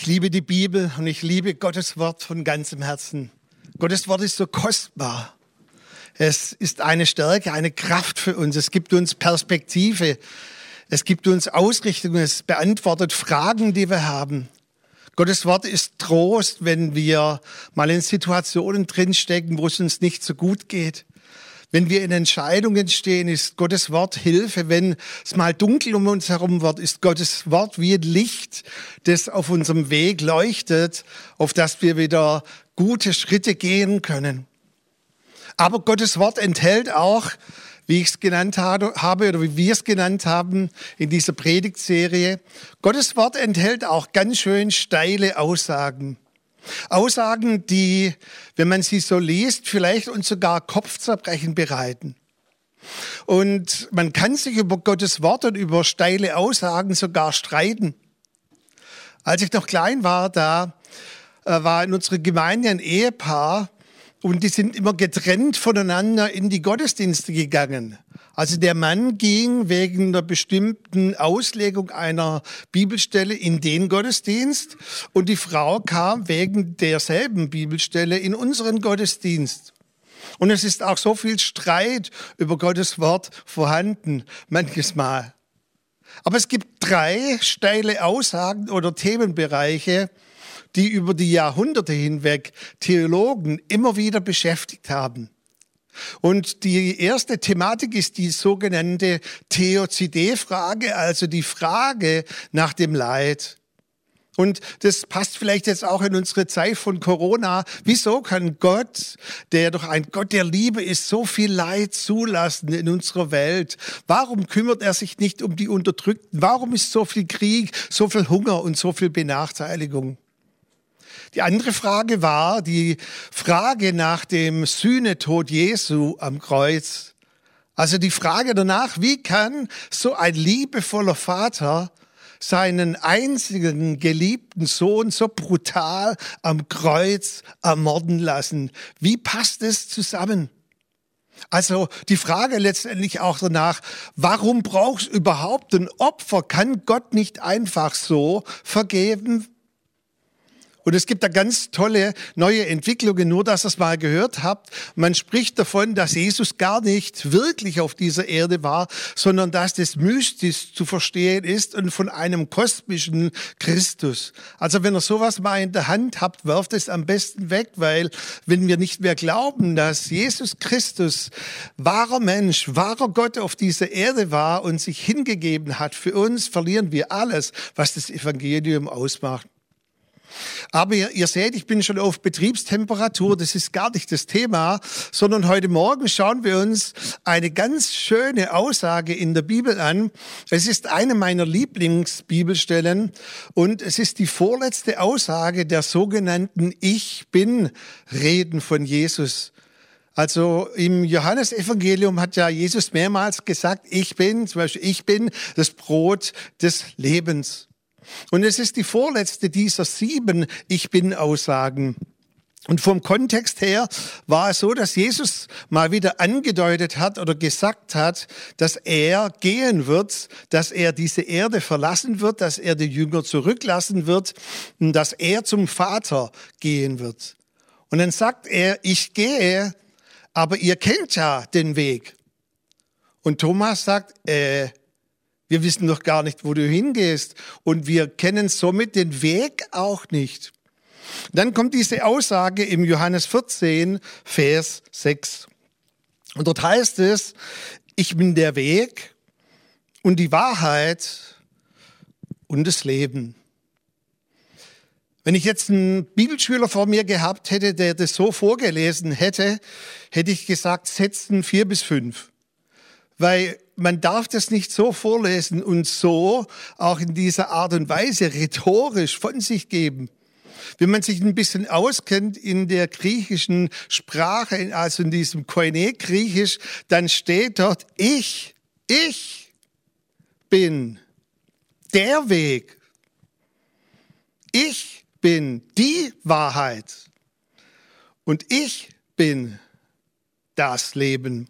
Ich liebe die Bibel und ich liebe Gottes Wort von ganzem Herzen. Gottes Wort ist so kostbar. Es ist eine Stärke, eine Kraft für uns. Es gibt uns Perspektive. Es gibt uns Ausrichtung. Es beantwortet Fragen, die wir haben. Gottes Wort ist Trost, wenn wir mal in Situationen drinstecken, wo es uns nicht so gut geht. Wenn wir in Entscheidungen stehen, ist Gottes Wort Hilfe. Wenn es mal dunkel um uns herum wird, ist Gottes Wort wie ein Licht, das auf unserem Weg leuchtet, auf das wir wieder gute Schritte gehen können. Aber Gottes Wort enthält auch, wie ich es genannt habe oder wie wir es genannt haben in dieser Predigtserie, Gottes Wort enthält auch ganz schön steile Aussagen. Aussagen, die, wenn man sie so liest, vielleicht uns sogar Kopfzerbrechen bereiten. Und man kann sich über Gottes Wort und über steile Aussagen sogar streiten. Als ich noch klein war, da äh, war in unserer Gemeinde ein Ehepaar und die sind immer getrennt voneinander in die Gottesdienste gegangen. Also der Mann ging wegen einer bestimmten Auslegung einer Bibelstelle in den Gottesdienst und die Frau kam wegen derselben Bibelstelle in unseren Gottesdienst. Und es ist auch so viel Streit über Gottes Wort vorhanden, manches Mal. Aber es gibt drei steile Aussagen oder Themenbereiche, die über die Jahrhunderte hinweg Theologen immer wieder beschäftigt haben. Und die erste Thematik ist die sogenannte Theozidee-Frage, also die Frage nach dem Leid. Und das passt vielleicht jetzt auch in unsere Zeit von Corona. Wieso kann Gott, der doch ein Gott der Liebe ist, so viel Leid zulassen in unserer Welt? Warum kümmert er sich nicht um die Unterdrückten? Warum ist so viel Krieg, so viel Hunger und so viel Benachteiligung? Die andere Frage war die Frage nach dem Sühnetod Jesu am Kreuz. Also die Frage danach, wie kann so ein liebevoller Vater seinen einzigen geliebten Sohn so brutal am Kreuz ermorden lassen? Wie passt es zusammen? Also die Frage letztendlich auch danach, warum brauchst du überhaupt ein Opfer? Kann Gott nicht einfach so vergeben? Und es gibt da ganz tolle neue Entwicklungen, nur dass ihr es mal gehört habt. Man spricht davon, dass Jesus gar nicht wirklich auf dieser Erde war, sondern dass das mystisch zu verstehen ist und von einem kosmischen Christus. Also wenn ihr sowas mal in der Hand habt, werft es am besten weg, weil wenn wir nicht mehr glauben, dass Jesus Christus wahrer Mensch, wahrer Gott auf dieser Erde war und sich hingegeben hat für uns, verlieren wir alles, was das Evangelium ausmacht. Aber ihr, ihr, seht, ich bin schon auf Betriebstemperatur, das ist gar nicht das Thema, sondern heute Morgen schauen wir uns eine ganz schöne Aussage in der Bibel an. Es ist eine meiner Lieblingsbibelstellen und es ist die vorletzte Aussage der sogenannten Ich bin Reden von Jesus. Also im Johannesevangelium hat ja Jesus mehrmals gesagt, ich bin, zum Beispiel, ich bin das Brot des Lebens. Und es ist die vorletzte dieser sieben Ich bin Aussagen. Und vom Kontext her war es so, dass Jesus mal wieder angedeutet hat oder gesagt hat, dass er gehen wird, dass er diese Erde verlassen wird, dass er die Jünger zurücklassen wird und dass er zum Vater gehen wird. Und dann sagt er, ich gehe, aber ihr kennt ja den Weg. Und Thomas sagt, äh, wir wissen doch gar nicht, wo du hingehst und wir kennen somit den Weg auch nicht. Dann kommt diese Aussage im Johannes 14, Vers 6. Und dort heißt es, ich bin der Weg und die Wahrheit und das Leben. Wenn ich jetzt einen Bibelschüler vor mir gehabt hätte, der das so vorgelesen hätte, hätte ich gesagt, Sätzen vier bis fünf. Weil man darf das nicht so vorlesen und so auch in dieser Art und Weise rhetorisch von sich geben. Wenn man sich ein bisschen auskennt in der griechischen Sprache, also in diesem Koine-Griechisch, dann steht dort, ich, ich bin der Weg. Ich bin die Wahrheit. Und ich bin das Leben.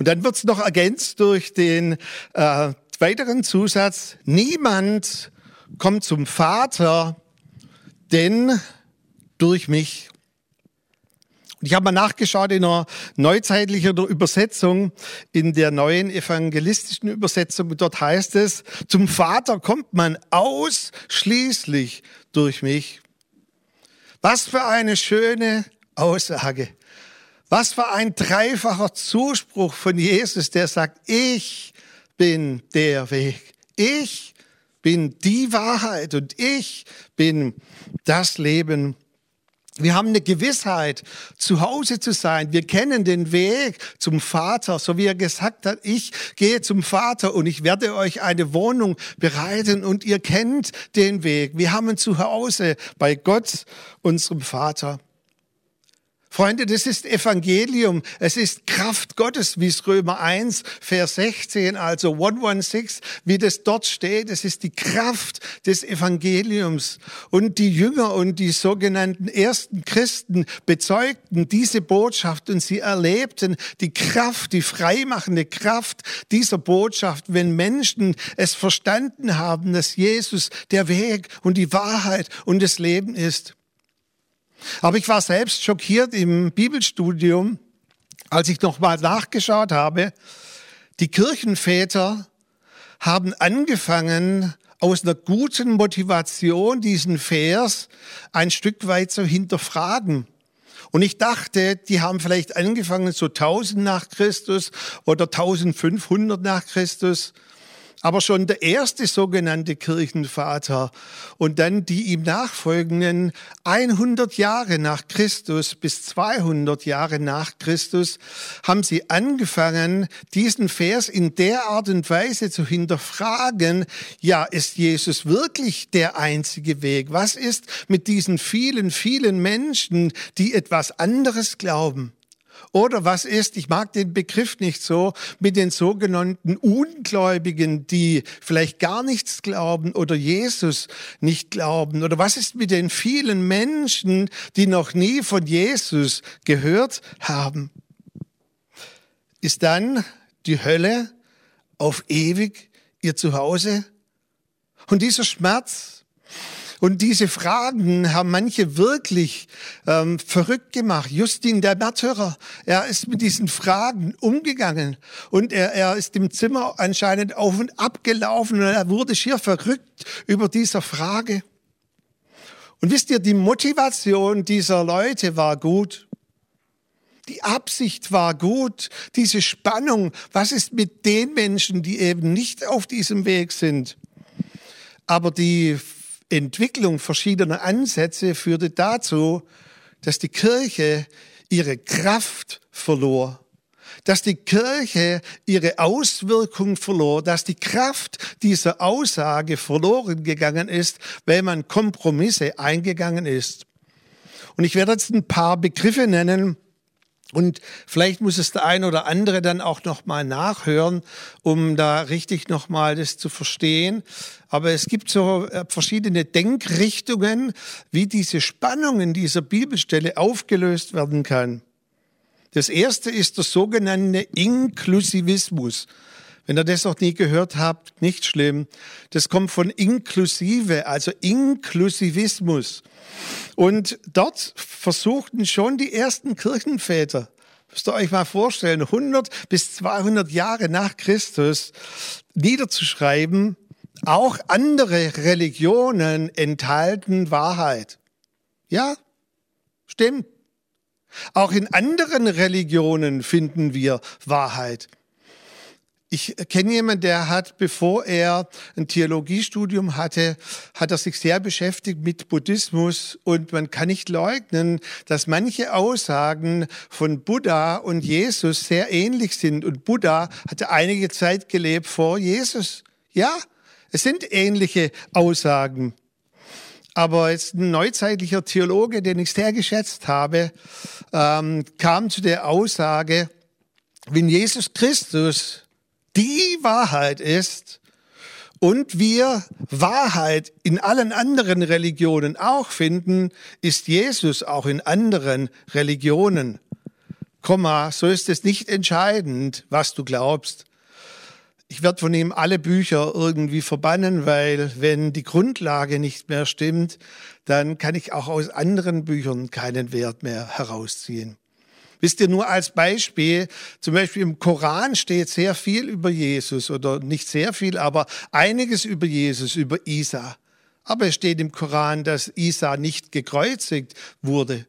Und dann wird es noch ergänzt durch den äh, weiteren Zusatz, niemand kommt zum Vater denn durch mich. Und ich habe mal nachgeschaut in einer neuzeitlichen Übersetzung, in der neuen evangelistischen Übersetzung. Dort heißt es, zum Vater kommt man ausschließlich durch mich. Was für eine schöne Aussage. Was für ein dreifacher Zuspruch von Jesus, der sagt, ich bin der Weg. Ich bin die Wahrheit und ich bin das Leben. Wir haben eine Gewissheit, zu Hause zu sein. Wir kennen den Weg zum Vater, so wie er gesagt hat, ich gehe zum Vater und ich werde euch eine Wohnung bereiten und ihr kennt den Weg. Wir haben ein Zuhause bei Gott, unserem Vater. Freunde, das ist Evangelium. Es ist Kraft Gottes, wie es Römer 1, Vers 16, also 116, wie das dort steht. Es ist die Kraft des Evangeliums. Und die Jünger und die sogenannten ersten Christen bezeugten diese Botschaft und sie erlebten die Kraft, die freimachende Kraft dieser Botschaft, wenn Menschen es verstanden haben, dass Jesus der Weg und die Wahrheit und das Leben ist. Aber ich war selbst schockiert im Bibelstudium, als ich nochmal nachgeschaut habe. Die Kirchenväter haben angefangen, aus einer guten Motivation diesen Vers ein Stück weit zu hinterfragen. Und ich dachte, die haben vielleicht angefangen so 1000 nach Christus oder 1500 nach Christus aber schon der erste sogenannte Kirchenvater und dann die ihm nachfolgenden 100 Jahre nach Christus bis 200 Jahre nach Christus haben sie angefangen, diesen Vers in der Art und Weise zu hinterfragen, ja, ist Jesus wirklich der einzige Weg? Was ist mit diesen vielen, vielen Menschen, die etwas anderes glauben? Oder was ist, ich mag den Begriff nicht so, mit den sogenannten Ungläubigen, die vielleicht gar nichts glauben oder Jesus nicht glauben? Oder was ist mit den vielen Menschen, die noch nie von Jesus gehört haben? Ist dann die Hölle auf ewig ihr Zuhause? Und dieser Schmerz, und diese Fragen haben manche wirklich ähm, verrückt gemacht. Justin, der Märtyrer, er ist mit diesen Fragen umgegangen und er, er ist im Zimmer anscheinend auf und ab gelaufen und er wurde schier verrückt über dieser Frage. Und wisst ihr, die Motivation dieser Leute war gut. Die Absicht war gut, diese Spannung. Was ist mit den Menschen, die eben nicht auf diesem Weg sind? Aber die Entwicklung verschiedener Ansätze führte dazu, dass die Kirche ihre Kraft verlor, dass die Kirche ihre Auswirkung verlor, dass die Kraft dieser Aussage verloren gegangen ist, weil man Kompromisse eingegangen ist. Und ich werde jetzt ein paar Begriffe nennen, und vielleicht muss es der ein oder andere dann auch noch mal nachhören, um da richtig noch mal das zu verstehen. Aber es gibt so äh, verschiedene Denkrichtungen, wie diese Spannung in dieser Bibelstelle aufgelöst werden kann. Das erste ist der sogenannte Inklusivismus. Wenn ihr das noch nie gehört habt, nicht schlimm. Das kommt von inklusive, also Inklusivismus. Und dort versuchten schon die ersten Kirchenväter, müsst ihr euch mal vorstellen, 100 bis 200 Jahre nach Christus niederzuschreiben, auch andere Religionen enthalten Wahrheit. Ja, stimmt. Auch in anderen Religionen finden wir Wahrheit. Ich kenne jemanden, der hat, bevor er ein Theologiestudium hatte, hat er sich sehr beschäftigt mit Buddhismus und man kann nicht leugnen, dass manche Aussagen von Buddha und Jesus sehr ähnlich sind und Buddha hatte einige Zeit gelebt vor Jesus. Ja, es sind ähnliche Aussagen. Aber jetzt ein neuzeitlicher Theologe, den ich sehr geschätzt habe, ähm, kam zu der Aussage, wenn Jesus Christus die Wahrheit ist und wir Wahrheit in allen anderen Religionen auch finden, ist Jesus auch in anderen Religionen. Komma, so ist es nicht entscheidend, was du glaubst. ich werde von ihm alle Bücher irgendwie verbannen, weil wenn die Grundlage nicht mehr stimmt, dann kann ich auch aus anderen Büchern keinen Wert mehr herausziehen. Wisst ihr nur als Beispiel, zum Beispiel im Koran steht sehr viel über Jesus oder nicht sehr viel, aber einiges über Jesus, über Isa. Aber es steht im Koran, dass Isa nicht gekreuzigt wurde.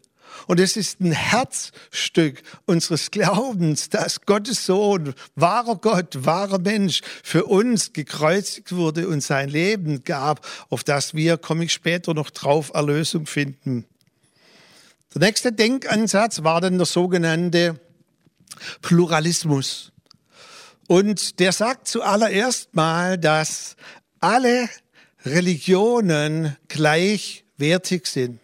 Und es ist ein Herzstück unseres Glaubens, dass Gottes Sohn, wahrer Gott, wahrer Mensch, für uns gekreuzigt wurde und sein Leben gab, auf das wir, komme ich später noch drauf, Erlösung finden. Der nächste Denkansatz war dann der sogenannte Pluralismus. Und der sagt zuallererst mal, dass alle Religionen gleichwertig sind.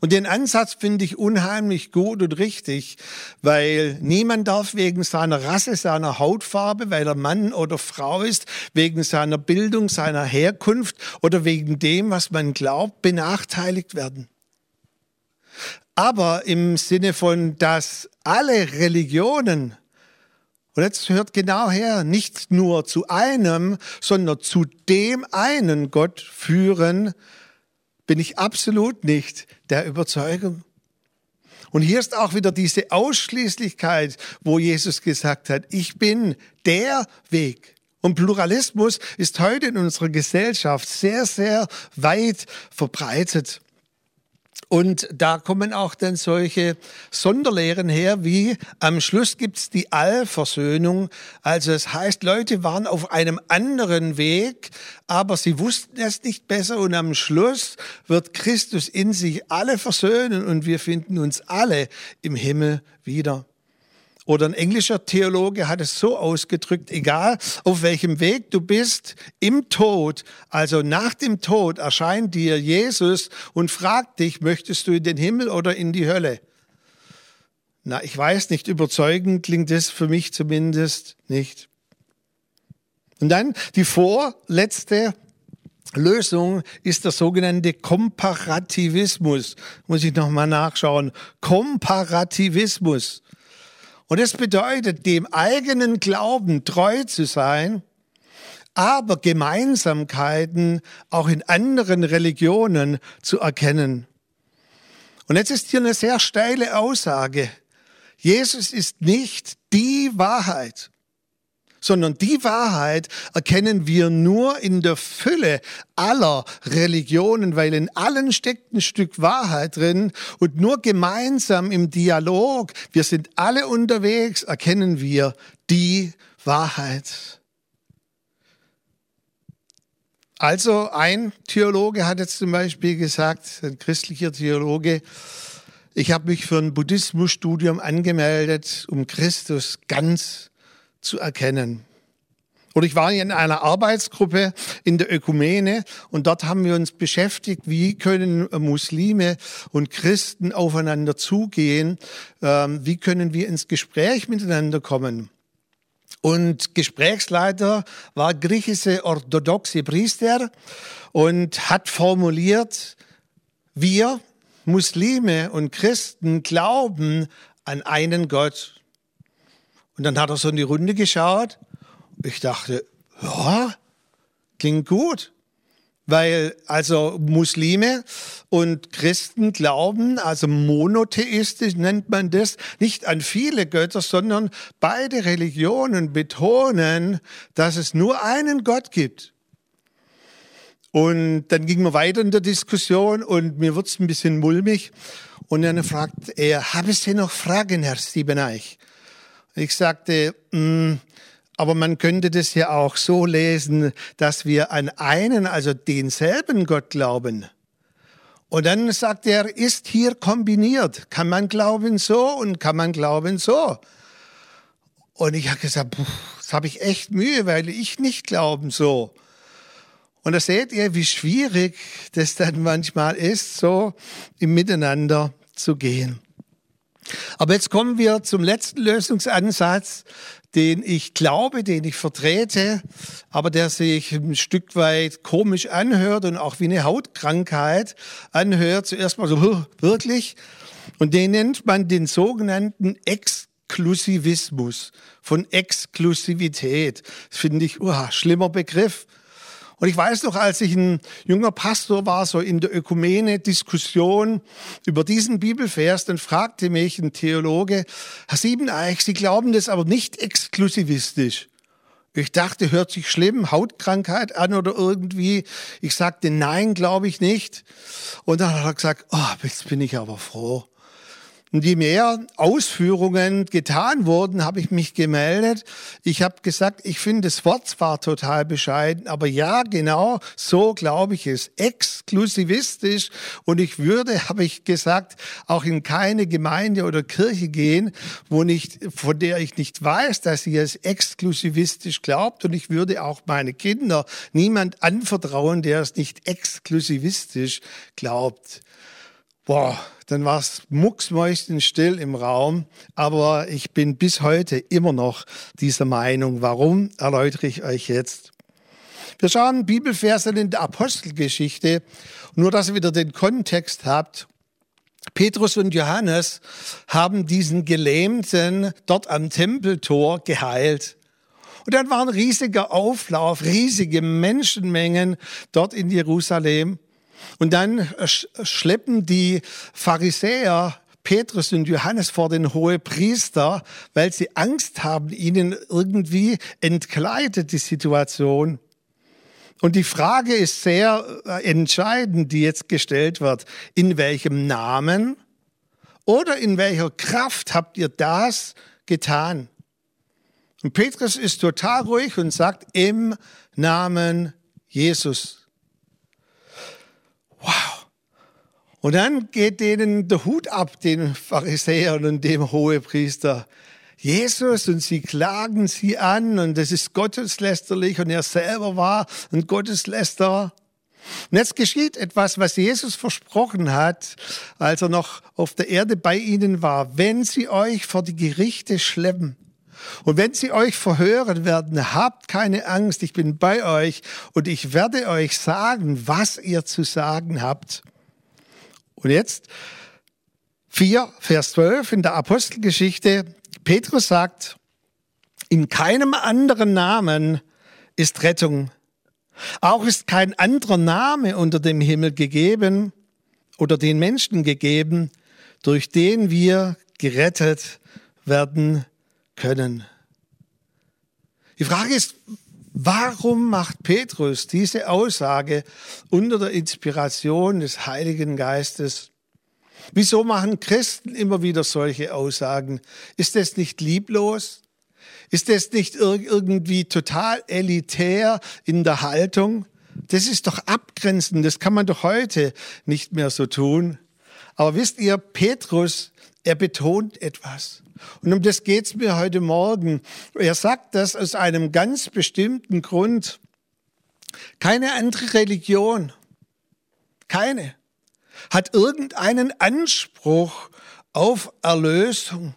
Und den Ansatz finde ich unheimlich gut und richtig, weil niemand darf wegen seiner Rasse, seiner Hautfarbe, weil er Mann oder Frau ist, wegen seiner Bildung, seiner Herkunft oder wegen dem, was man glaubt, benachteiligt werden. Aber im Sinne von, dass alle Religionen, und jetzt hört genau her, nicht nur zu einem, sondern zu dem einen Gott führen, bin ich absolut nicht der Überzeugung. Und hier ist auch wieder diese Ausschließlichkeit, wo Jesus gesagt hat, ich bin der Weg. Und Pluralismus ist heute in unserer Gesellschaft sehr, sehr weit verbreitet. Und da kommen auch dann solche Sonderlehren her, wie am Schluss gibt's die Allversöhnung. Also es heißt, Leute waren auf einem anderen Weg, aber sie wussten es nicht besser und am Schluss wird Christus in sich alle versöhnen und wir finden uns alle im Himmel wieder. Oder ein englischer Theologe hat es so ausgedrückt, egal auf welchem Weg du bist, im Tod, also nach dem Tod, erscheint dir Jesus und fragt dich, möchtest du in den Himmel oder in die Hölle? Na, ich weiß nicht, überzeugend klingt es für mich zumindest nicht. Und dann die vorletzte Lösung ist der sogenannte Komparativismus. Muss ich nochmal nachschauen. Komparativismus. Und es bedeutet, dem eigenen Glauben treu zu sein, aber Gemeinsamkeiten auch in anderen Religionen zu erkennen. Und jetzt ist hier eine sehr steile Aussage. Jesus ist nicht die Wahrheit sondern die Wahrheit erkennen wir nur in der Fülle aller Religionen, weil in allen steckt ein Stück Wahrheit drin und nur gemeinsam im Dialog, wir sind alle unterwegs, erkennen wir die Wahrheit. Also ein Theologe hat jetzt zum Beispiel gesagt, ein christlicher Theologe, ich habe mich für ein Buddhismusstudium angemeldet, um Christus ganz zu erkennen. Oder ich war in einer Arbeitsgruppe in der Ökumene und dort haben wir uns beschäftigt, wie können Muslime und Christen aufeinander zugehen, ähm, wie können wir ins Gespräch miteinander kommen. Und Gesprächsleiter war griechische orthodoxe Priester und hat formuliert, wir Muslime und Christen glauben an einen Gott. Und dann hat er so in die Runde geschaut. Ich dachte, ja, klingt gut. Weil also Muslime und Christen glauben, also monotheistisch nennt man das, nicht an viele Götter, sondern beide Religionen betonen, dass es nur einen Gott gibt. Und dann ging man weiter in der Diskussion und mir wurde es ein bisschen mulmig. Und dann fragt er, haben Sie noch Fragen, Herr Siebeneich? Ich sagte, mh, mm, aber man könnte das ja auch so lesen, dass wir an einen, also denselben Gott glauben. Und dann sagt er, ist hier kombiniert. Kann man glauben so und kann man glauben so. Und ich habe gesagt, puh, das habe ich echt Mühe, weil ich nicht glauben so. Und da seht ihr, wie schwierig das dann manchmal ist, so im Miteinander zu gehen. Aber jetzt kommen wir zum letzten Lösungsansatz, den ich glaube, den ich vertrete, aber der sich ein Stück weit komisch anhört und auch wie eine Hautkrankheit anhört. Zuerst mal so, wirklich. Und den nennt man den sogenannten Ex Exklusivismus, von Exklusivität. Das finde ich, uh, schlimmer Begriff. Und ich weiß noch, als ich ein junger Pastor war, so in der Ökumene-Diskussion über diesen Bibelvers, dann fragte mich ein Theologe, Herr Siebeneich, Sie glauben das aber nicht exklusivistisch. Ich dachte, hört sich schlimm, Hautkrankheit an oder irgendwie. Ich sagte, nein, glaube ich nicht. Und dann hat er gesagt, oh, jetzt bin ich aber froh. Und je mehr Ausführungen getan wurden, habe ich mich gemeldet. Ich habe gesagt, ich finde das Wort zwar total bescheiden, aber ja, genau so glaube ich es. Exklusivistisch. Und ich würde, habe ich gesagt, auch in keine Gemeinde oder Kirche gehen, wo nicht, von der ich nicht weiß, dass sie es exklusivistisch glaubt. Und ich würde auch meine Kinder niemand anvertrauen, der es nicht exklusivistisch glaubt. Boah, dann war es mucksmäuschenstill im Raum, aber ich bin bis heute immer noch dieser Meinung. Warum, erläutere ich euch jetzt. Wir schauen Bibelverse in der Apostelgeschichte, nur dass ihr wieder den Kontext habt. Petrus und Johannes haben diesen Gelähmten dort am Tempeltor geheilt. Und dann war ein riesiger Auflauf, riesige Menschenmengen dort in Jerusalem. Und dann schleppen die Pharisäer Petrus und Johannes vor den Hohepriester, weil sie Angst haben, ihnen irgendwie entkleidet die Situation. Und die Frage ist sehr äh, entscheidend, die jetzt gestellt wird. In welchem Namen oder in welcher Kraft habt ihr das getan? Und Petrus ist total ruhig und sagt, im Namen Jesus. Wow. Und dann geht denen der Hut ab, den Pharisäern und dem Hohepriester. Jesus und sie klagen sie an und das ist gotteslästerlich und er selber war ein Gotteslästerer. Und jetzt geschieht etwas, was Jesus versprochen hat, als er noch auf der Erde bei ihnen war. Wenn sie euch vor die Gerichte schleppen, und wenn sie euch verhören werden, habt keine Angst, ich bin bei euch und ich werde euch sagen, was ihr zu sagen habt. Und jetzt 4, Vers 12 in der Apostelgeschichte, Petrus sagt, in keinem anderen Namen ist Rettung. Auch ist kein anderer Name unter dem Himmel gegeben oder den Menschen gegeben, durch den wir gerettet werden können. Die Frage ist, warum macht Petrus diese Aussage unter der Inspiration des Heiligen Geistes? Wieso machen Christen immer wieder solche Aussagen? Ist das nicht lieblos? Ist das nicht irgendwie total elitär in der Haltung? Das ist doch abgrenzend, das kann man doch heute nicht mehr so tun. Aber wisst ihr, Petrus, er betont etwas. Und um das geht's mir heute Morgen. Er sagt das aus einem ganz bestimmten Grund. Keine andere Religion, keine, hat irgendeinen Anspruch auf Erlösung.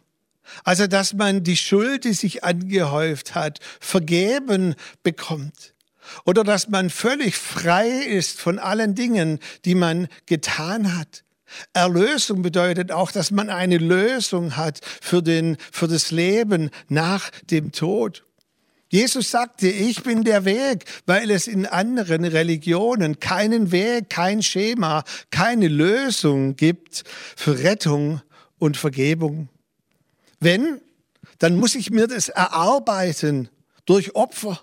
Also, dass man die Schuld, die sich angehäuft hat, vergeben bekommt. Oder dass man völlig frei ist von allen Dingen, die man getan hat. Erlösung bedeutet auch, dass man eine Lösung hat für, den, für das Leben nach dem Tod. Jesus sagte, ich bin der Weg, weil es in anderen Religionen keinen Weg, kein Schema, keine Lösung gibt für Rettung und Vergebung. Wenn, dann muss ich mir das erarbeiten durch Opfer.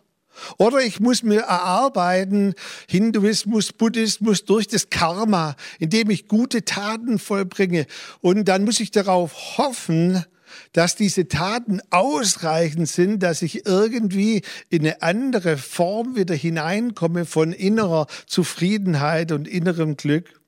Oder ich muss mir erarbeiten, Hinduismus, Buddhismus durch das Karma, indem ich gute Taten vollbringe. Und dann muss ich darauf hoffen, dass diese Taten ausreichend sind, dass ich irgendwie in eine andere Form wieder hineinkomme von innerer Zufriedenheit und innerem Glück.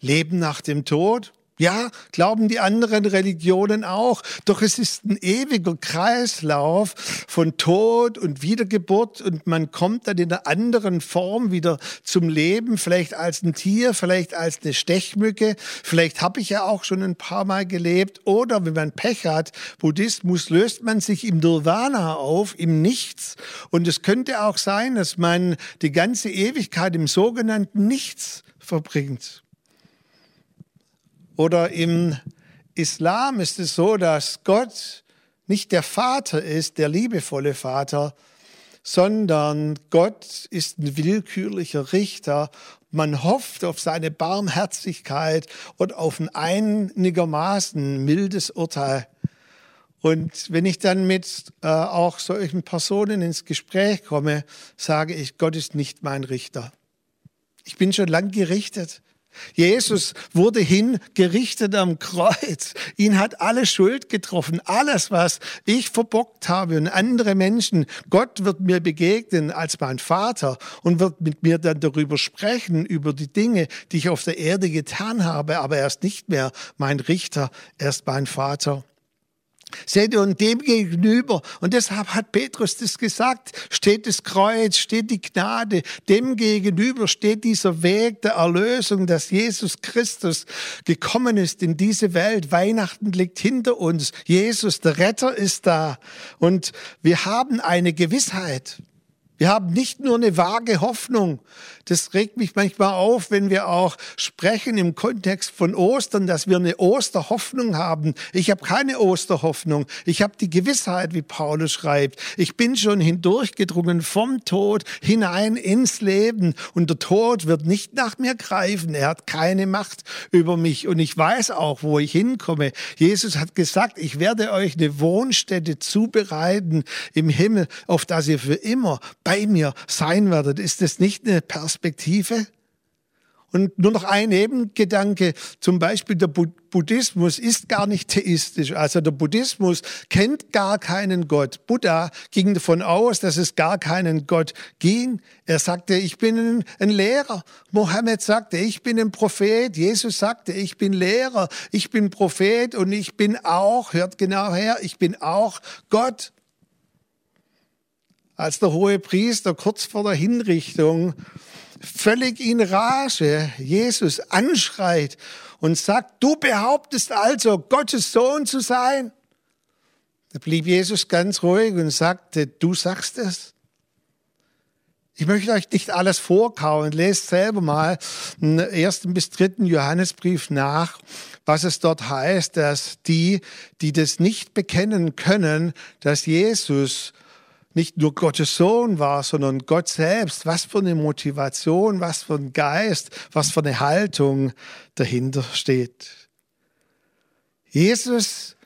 Leben nach dem Tod, ja, glauben die anderen Religionen auch. Doch es ist ein ewiger Kreislauf von Tod und Wiedergeburt und man kommt dann in einer anderen Form wieder zum Leben, vielleicht als ein Tier, vielleicht als eine Stechmücke. Vielleicht habe ich ja auch schon ein paar Mal gelebt. Oder wenn man Pech hat, Buddhismus löst man sich im Nirvana auf, im Nichts. Und es könnte auch sein, dass man die ganze Ewigkeit im sogenannten Nichts verbringt oder im Islam ist es so, dass Gott nicht der Vater ist, der liebevolle Vater, sondern Gott ist ein willkürlicher Richter. Man hofft auf seine Barmherzigkeit und auf ein einigermaßen mildes Urteil. Und wenn ich dann mit äh, auch solchen Personen ins Gespräch komme, sage ich, Gott ist nicht mein Richter. Ich bin schon lang gerichtet. Jesus wurde hingerichtet am Kreuz. Ihn hat alle Schuld getroffen. Alles, was ich verbockt habe und andere Menschen. Gott wird mir begegnen als mein Vater und wird mit mir dann darüber sprechen, über die Dinge, die ich auf der Erde getan habe. Aber er ist nicht mehr mein Richter, er ist mein Vater. Seht ihr, und dem gegenüber, und deshalb hat Petrus das gesagt, steht das Kreuz, steht die Gnade, dem gegenüber steht dieser Weg der Erlösung, dass Jesus Christus gekommen ist in diese Welt. Weihnachten liegt hinter uns. Jesus, der Retter, ist da. Und wir haben eine Gewissheit. Wir haben nicht nur eine vage Hoffnung. Das regt mich manchmal auf, wenn wir auch sprechen im Kontext von Ostern, dass wir eine Osterhoffnung haben. Ich habe keine Osterhoffnung. Ich habe die Gewissheit, wie Paulus schreibt. Ich bin schon hindurchgedrungen vom Tod hinein ins Leben und der Tod wird nicht nach mir greifen. Er hat keine Macht über mich und ich weiß auch, wo ich hinkomme. Jesus hat gesagt, ich werde euch eine Wohnstätte zubereiten im Himmel, auf das ihr für immer bei bei mir sein werdet. Ist das nicht eine Perspektive? Und nur noch ein Nebengedanke, zum Beispiel der Buddhismus ist gar nicht theistisch. Also der Buddhismus kennt gar keinen Gott. Buddha ging davon aus, dass es gar keinen Gott ging. Er sagte, ich bin ein Lehrer. Mohammed sagte, ich bin ein Prophet. Jesus sagte, ich bin Lehrer, ich bin Prophet und ich bin auch, hört genau her, ich bin auch Gott als der hohe Priester kurz vor der Hinrichtung völlig in Rage Jesus anschreit und sagt, du behauptest also, Gottes Sohn zu sein. Da blieb Jesus ganz ruhig und sagte, du sagst es. Ich möchte euch nicht alles vorkauen. Lest selber mal im ersten bis dritten Johannesbrief nach, was es dort heißt, dass die, die das nicht bekennen können, dass Jesus nicht nur Gottes Sohn war, sondern Gott selbst. Was für eine Motivation, was für ein Geist, was für eine Haltung dahinter steht. Jesus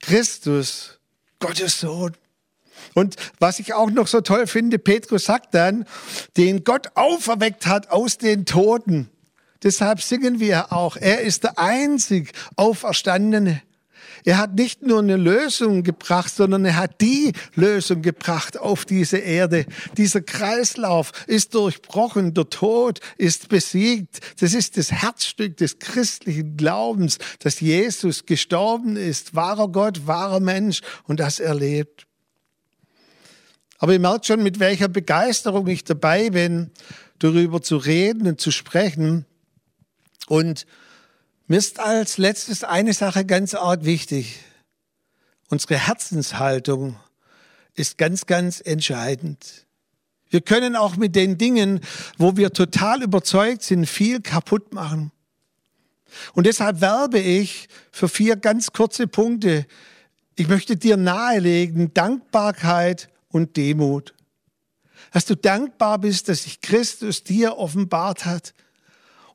Christus, Gottes Sohn. Und was ich auch noch so toll finde, Petrus sagt dann, den Gott auferweckt hat aus den Toten. Deshalb singen wir auch, er ist der einzig Auferstandene. Er hat nicht nur eine Lösung gebracht, sondern er hat die Lösung gebracht auf diese Erde. Dieser Kreislauf ist durchbrochen, der Tod ist besiegt. Das ist das Herzstück des christlichen Glaubens, dass Jesus gestorben ist, wahrer Gott, wahrer Mensch und das erlebt. Aber ihr merkt schon, mit welcher Begeisterung ich dabei bin, darüber zu reden und zu sprechen. Und mir ist als letztes eine Sache ganz arg wichtig. Unsere Herzenshaltung ist ganz, ganz entscheidend. Wir können auch mit den Dingen, wo wir total überzeugt sind, viel kaputt machen. Und deshalb werbe ich für vier ganz kurze Punkte. Ich möchte dir nahelegen, Dankbarkeit und Demut. Dass du dankbar bist, dass sich Christus dir offenbart hat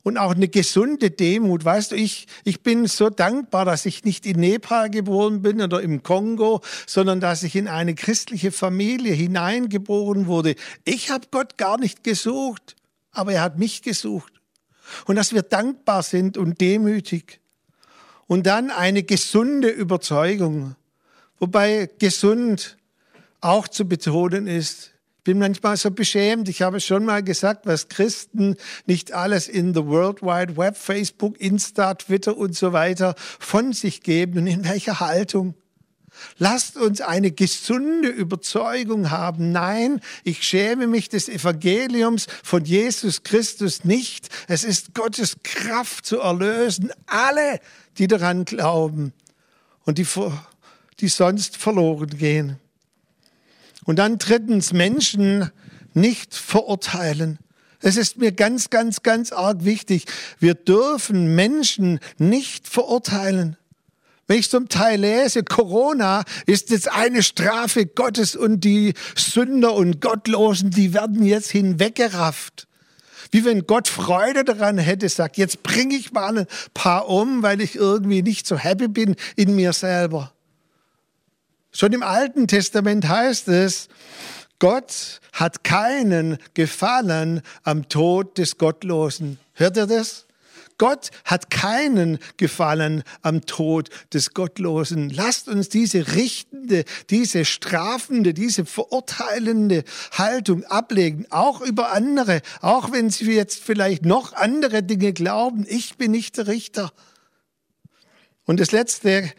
und auch eine gesunde Demut. Weißt du, ich, ich bin so dankbar, dass ich nicht in Nepal geboren bin oder im Kongo, sondern dass ich in eine christliche Familie hineingeboren wurde. Ich habe Gott gar nicht gesucht, aber er hat mich gesucht. Und dass wir dankbar sind und demütig. Und dann eine gesunde Überzeugung, wobei gesund auch zu betonen ist, bin manchmal so beschämt. Ich habe schon mal gesagt, was Christen nicht alles in the World Wide Web, Facebook, Insta, Twitter und so weiter von sich geben und in welcher Haltung. Lasst uns eine gesunde Überzeugung haben. Nein, ich schäme mich des Evangeliums von Jesus Christus nicht. Es ist Gottes Kraft zu erlösen. Alle, die daran glauben und die, die sonst verloren gehen. Und dann drittens, Menschen nicht verurteilen. Es ist mir ganz, ganz, ganz arg wichtig. Wir dürfen Menschen nicht verurteilen. Wenn ich zum Teil lese, Corona ist jetzt eine Strafe Gottes und die Sünder und Gottlosen, die werden jetzt hinweggerafft. Wie wenn Gott Freude daran hätte, sagt, jetzt bringe ich mal ein paar um, weil ich irgendwie nicht so happy bin in mir selber. Schon im Alten Testament heißt es, Gott hat keinen Gefallen am Tod des Gottlosen. Hört ihr das? Gott hat keinen Gefallen am Tod des Gottlosen. Lasst uns diese richtende, diese strafende, diese verurteilende Haltung ablegen, auch über andere, auch wenn sie jetzt vielleicht noch andere Dinge glauben. Ich bin nicht der Richter. Und das Letzte,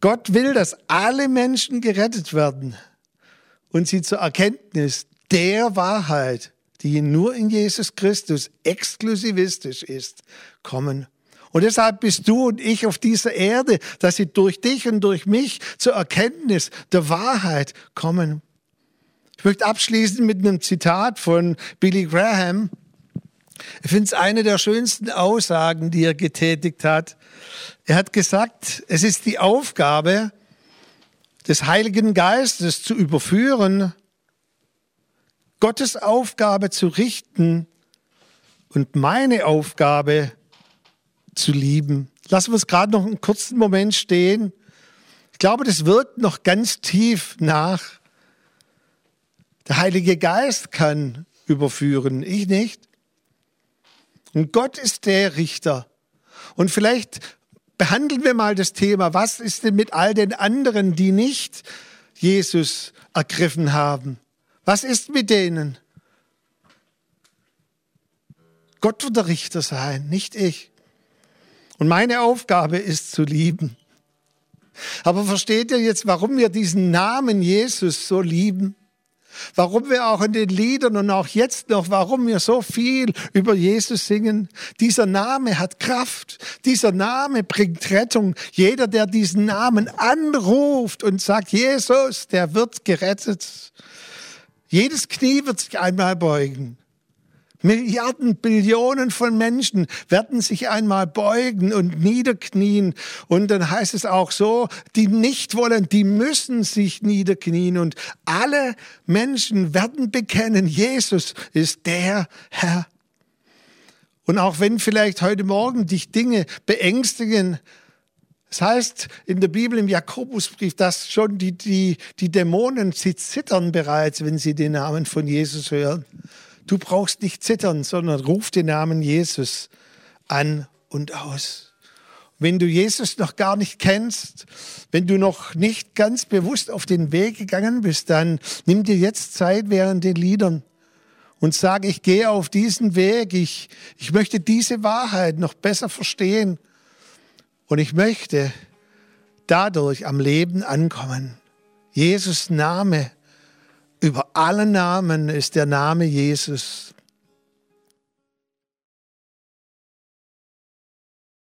Gott will, dass alle Menschen gerettet werden und sie zur Erkenntnis der Wahrheit die nur in Jesus Christus exklusivistisch ist, kommen. Und deshalb bist du und ich auf dieser Erde, dass sie durch dich und durch mich zur Erkenntnis der Wahrheit kommen. Ich möchte abschließen mit einem Zitat von Billy Graham. Ich finde es eine der schönsten Aussagen, die er getätigt hat. Er hat gesagt, es ist die Aufgabe des Heiligen Geistes zu überführen, Gottes Aufgabe zu richten und meine Aufgabe zu lieben. Lassen wir uns gerade noch einen kurzen Moment stehen. Ich glaube, das wirkt noch ganz tief nach. Der Heilige Geist kann überführen, ich nicht. Und Gott ist der Richter. Und vielleicht behandeln wir mal das Thema, was ist denn mit all den anderen, die nicht Jesus ergriffen haben? Was ist mit denen? Gott wird der Richter sein, nicht ich. Und meine Aufgabe ist zu lieben. Aber versteht ihr jetzt, warum wir diesen Namen Jesus so lieben? Warum wir auch in den Liedern und auch jetzt noch, warum wir so viel über Jesus singen. Dieser Name hat Kraft. Dieser Name bringt Rettung. Jeder, der diesen Namen anruft und sagt, Jesus, der wird gerettet. Jedes Knie wird sich einmal beugen. Milliarden, Billionen von Menschen werden sich einmal beugen und niederknien. Und dann heißt es auch so, die nicht wollen, die müssen sich niederknien. Und alle Menschen werden bekennen, Jesus ist der Herr. Und auch wenn vielleicht heute Morgen dich Dinge beängstigen, das heißt in der Bibel im Jakobusbrief, dass schon die, die, die Dämonen, sie zittern bereits, wenn sie den Namen von Jesus hören. Du brauchst nicht zittern, sondern ruf den Namen Jesus an und aus. Wenn du Jesus noch gar nicht kennst, wenn du noch nicht ganz bewusst auf den Weg gegangen bist, dann nimm dir jetzt Zeit während den Liedern und sag, ich gehe auf diesen Weg, ich, ich möchte diese Wahrheit noch besser verstehen und ich möchte dadurch am Leben ankommen. Jesus Name über allen Namen ist der Name Jesus.